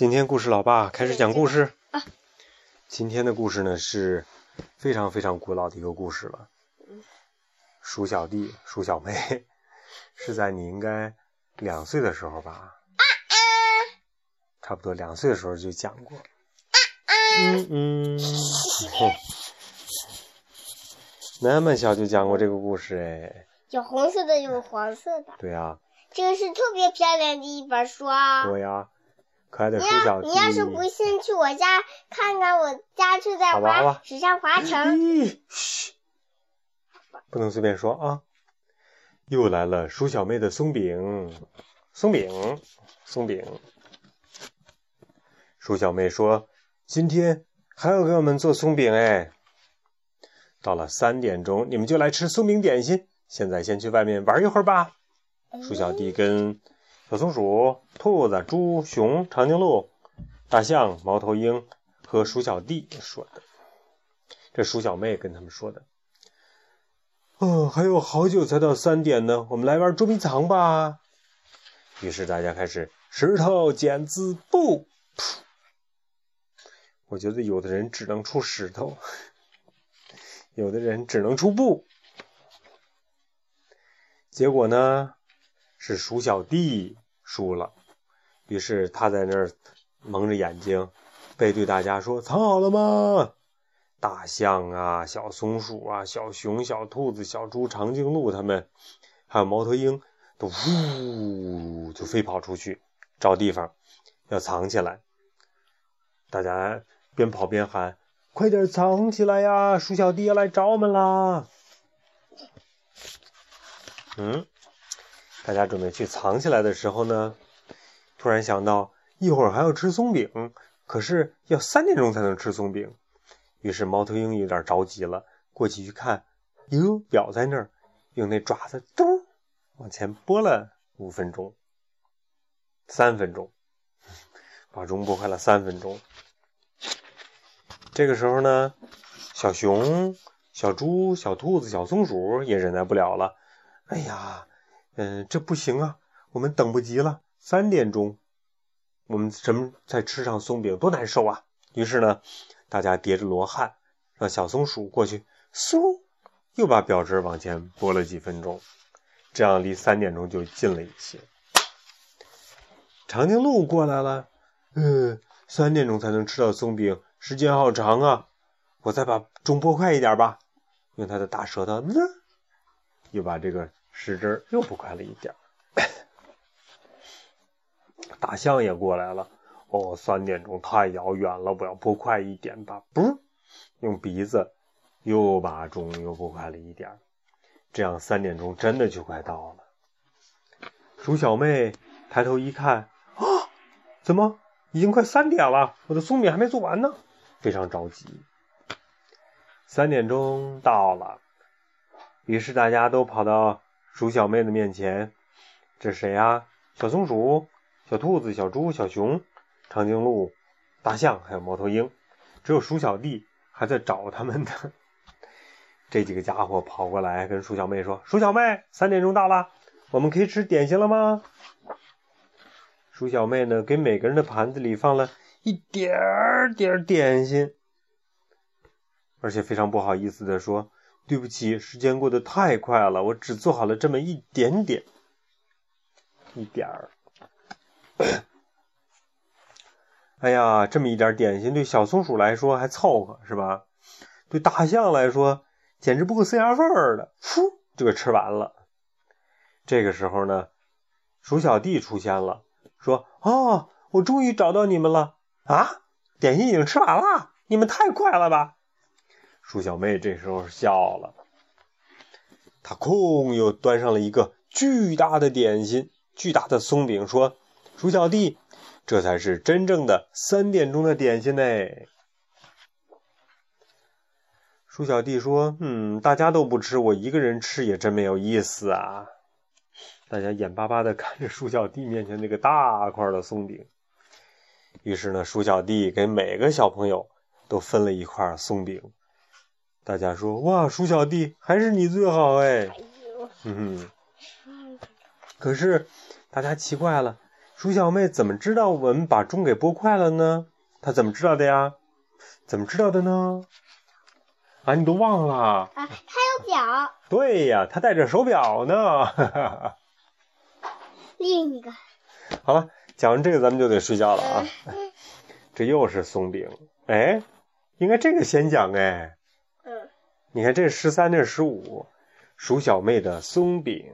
今天故事老爸开始讲故事。今天的故事呢是非常非常古老的一个故事了。鼠小弟、鼠小妹 是在你应该两岁的时候吧？差不多两岁的时候就讲过。嗯嗯，那么小就讲过这个故事哎。有红色的，有黄色的。对呀。这个是特别漂亮的一本书啊。对呀。可爱的鼠小弟，你要是不信，去我家看看，我家就在华水上华城。嘘，不能随便说啊！又来了，鼠小妹的松饼，松饼，松饼。鼠小妹说：“今天还要给我们做松饼哎！到了三点钟，你们就来吃松饼点心。现在先去外面玩一会儿吧。”鼠小弟跟。小松鼠、兔子、猪、熊、长颈鹿、大象、猫头鹰和鼠小弟说的，这鼠小妹跟他们说的。哦，还有好久才到三点呢，我们来玩捉迷藏吧。于是大家开始石头剪子布。我觉得有的人只能出石头，有的人只能出布。结果呢？是鼠小弟输了，于是他在那儿蒙着眼睛，背对大家说：“藏好了吗？”大象啊，小松鼠啊，小熊、小兔子、小猪、长颈鹿，他们还有猫头鹰，都呜就飞跑出去找地方要藏起来。大家边跑边喊：“快点藏起来呀！鼠小弟要来找我们啦！”嗯。大家准备去藏起来的时候呢，突然想到一会儿还要吃松饼，可是要三点钟才能吃松饼。于是猫头鹰有点着急了，过去一看，哟，表在那儿，用那爪子咚往前拨了五分钟，三分钟，把钟拨快了三分钟。这个时候呢，小熊、小猪、小兔子、小松鼠也忍耐不了了，哎呀！嗯，这不行啊，我们等不及了。三点钟，我们什么再吃上松饼多难受啊！于是呢，大家叠着罗汉，让小松鼠过去，嗖，又把表针往前拨了几分钟，这样离三点钟就近了一些。长颈鹿过来了，嗯，三点钟才能吃到松饼，时间好长啊！我再把钟拨快一点吧，用它的大舌头，呢，又把这个。时针又不快了一点大象也过来了。哦，三点钟太遥远了，我要拨快一点吧。不，用鼻子又把钟又拨快了一点这样三点钟真的就快到了。鼠小妹抬头一看，啊，怎么已经快三点了？我的松饼还没做完呢，非常着急。三点钟到了，于是大家都跑到。鼠小妹的面前，这是谁呀？小松鼠、小兔子、小猪、小熊、长颈鹿、大象，还有猫头鹰。只有鼠小弟还在找他们呢。这几个家伙跑过来跟鼠小妹说：“鼠小妹，三点钟到了，我们可以吃点心了吗？”鼠小妹呢，给每个人的盘子里放了一点点点心，而且非常不好意思的说。对不起，时间过得太快了，我只做好了这么一点点，一点儿。哎呀，这么一点点心，对小松鼠来说还凑合，是吧？对大象来说，简直不够塞牙缝儿的，噗就给吃完了。这个时候呢，鼠小弟出现了，说：“哦，我终于找到你们了啊！点心已经吃完了，你们太快了吧！”鼠小妹这时候笑了，她空又端上了一个巨大的点心，巨大的松饼，说：“鼠小弟，这才是真正的三点钟的点心呢。”鼠小弟说：“嗯，大家都不吃，我一个人吃也真没有意思啊。”大家眼巴巴的看着鼠小弟面前那个大块的松饼，于是呢，鼠小弟给每个小朋友都分了一块松饼。大家说：“哇，鼠小弟还是你最好哎！”嗯哼。可是大家奇怪了，鼠小妹怎么知道我们把钟给拨快了呢？她怎么知道的呀？怎么知道的呢？啊，你都忘了？啊，她有表。对呀，她戴着手表呢。另一个。好了，讲完这个咱们就得睡觉了啊。这又是松饼，哎，应该这个先讲哎。嗯。你看这是十三，这是十五。鼠小妹的松饼。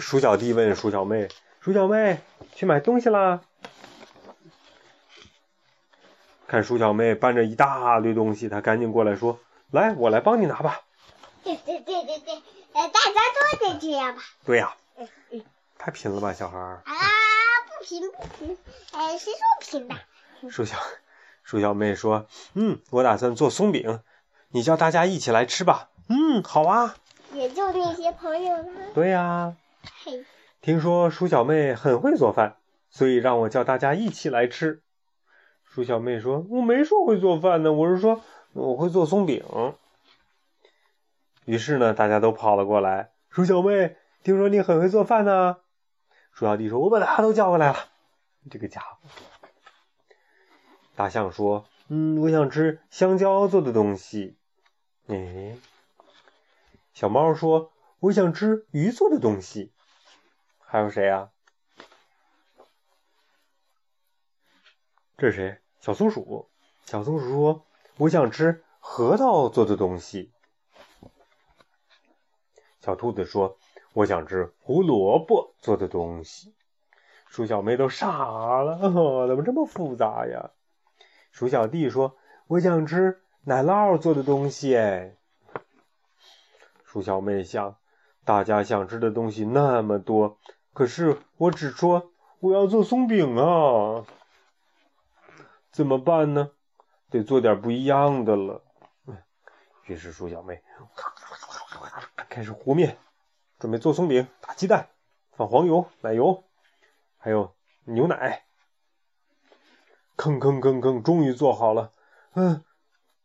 鼠小弟问鼠小妹：“鼠小妹，去买东西啦？”看鼠小妹搬着一大堆东西，他赶紧过来说：“来，我来帮你拿吧。”对对对对对，大家都得这样吧？对呀。太贫了吧，小孩儿。啊，不贫不贫，哎，谁说贫的？鼠小鼠小妹说：“嗯，我打算做松饼，你叫大家一起来吃吧。”嗯，好啊。也就那些朋友了。对呀。嘿听说鼠小妹很会做饭，所以让我叫大家一起来吃。鼠小妹说：“我没说会做饭呢，我是说我会做松饼。”于是呢，大家都跑了过来。鼠小妹，听说你很会做饭呢。鼠小弟说：“我把大家都叫过来了。”这个家伙。大象说：“嗯，我想吃香蕉做的东西。”哎。小猫说。我想吃鱼做的东西，还有谁呀？这是谁？小松鼠。小松鼠说：“我想吃核桃做的东西。”小兔子说：“我想吃胡萝卜做的东西。”鼠小妹都傻了，怎么这么复杂呀？鼠小弟说：“我想吃奶酪做的东西。”，鼠小妹想。大家想吃的东西那么多，可是我只说我要做松饼啊，怎么办呢？得做点不一样的了。于是鼠小妹开始和面，准备做松饼，打鸡蛋，放黄油、奶油，还有牛奶。吭吭吭吭，终于做好了。嗯，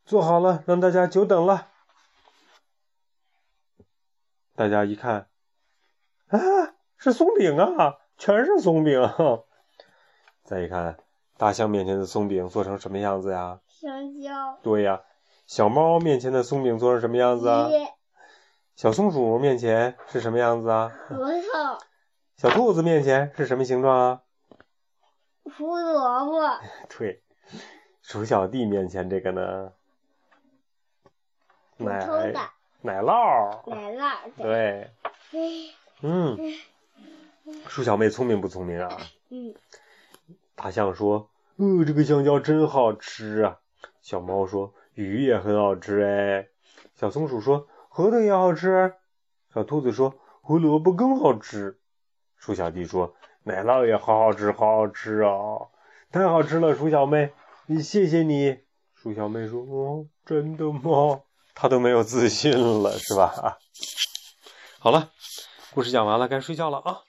做好了，让大家久等了。大家一看，啊，是松饼啊，全是松饼。再一看，大象面前的松饼做成什么样子呀？香蕉。对呀，小猫面前的松饼做成什么样子啊？小松鼠面前是什么样子啊？核桃。小兔子面前是什么形状啊？胡萝卜。对，鼠小弟面前这个呢？奶。奶酪，奶酪，对，嗯，鼠小妹聪明不聪明啊？嗯。大象说：“呃，这个香蕉真好吃啊。”小猫说：“鱼也很好吃哎。”小松鼠说：“核桃也好吃。”小兔子说：“胡萝卜更好吃。”鼠小弟说：“奶酪也好好吃，好好吃啊！太好吃了，鼠小妹，谢谢你。”鼠小妹说：“哦，真的吗？”她都没有自信了，是吧？好了，故事讲完了，该睡觉了啊。